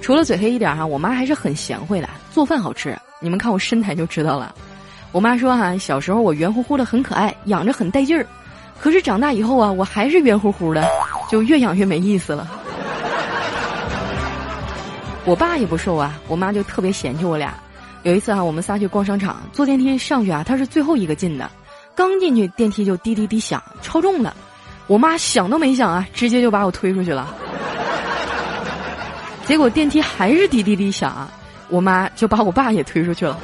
除了嘴黑一点哈，我妈还是很贤惠的，做饭好吃。你们看我身材就知道了。我妈说哈，小时候我圆乎乎的很可爱，养着很带劲儿。可是长大以后啊，我还是圆乎乎的，就越养越没意思了。我爸也不瘦啊，我妈就特别嫌弃我俩。有一次哈，我们仨去逛商场，坐电梯上去啊，他是最后一个进的。刚进去，电梯就滴滴滴响，超重了。我妈想都没想啊，直接就把我推出去了。结果电梯还是滴滴滴响啊，我妈就把我爸也推出去了。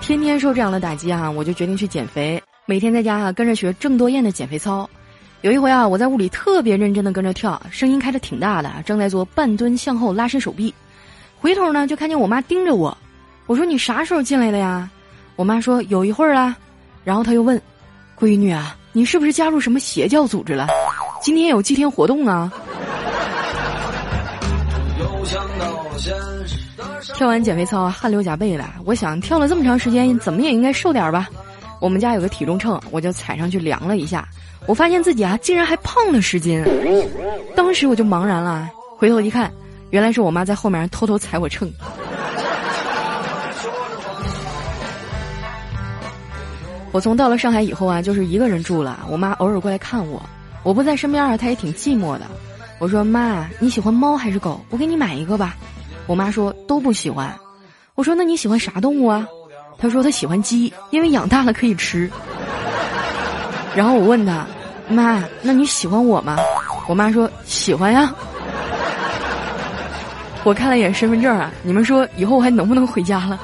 天天受这样的打击啊，我就决定去减肥。每天在家啊，跟着学郑多燕的减肥操。有一回啊，我在屋里特别认真的跟着跳，声音开的挺大的，正在做半蹲向后拉伸手臂。回头呢，就看见我妈盯着我。我说：“你啥时候进来的呀？”我妈说：“有一会儿了。”然后她又问：“闺女啊，你是不是加入什么邪教组织了？今天有祭天活动啊？”跳完减肥操，汗流浃背的。我想跳了这么长时间，怎么也应该瘦点吧。我们家有个体重秤，我就踩上去量了一下，我发现自己啊，竟然还胖了十斤。当时我就茫然了，回头一看，原来是我妈在后面偷偷踩我秤。我从到了上海以后啊，就是一个人住了。我妈偶尔过来看我，我不在身边啊，她也挺寂寞的。我说：“妈，你喜欢猫还是狗？我给你买一个吧。”我妈说都不喜欢，我说那你喜欢啥动物啊？她说她喜欢鸡，因为养大了可以吃。然后我问她，妈，那你喜欢我吗？我妈说喜欢呀。我看了一眼身份证啊，你们说以后我还能不能回家了？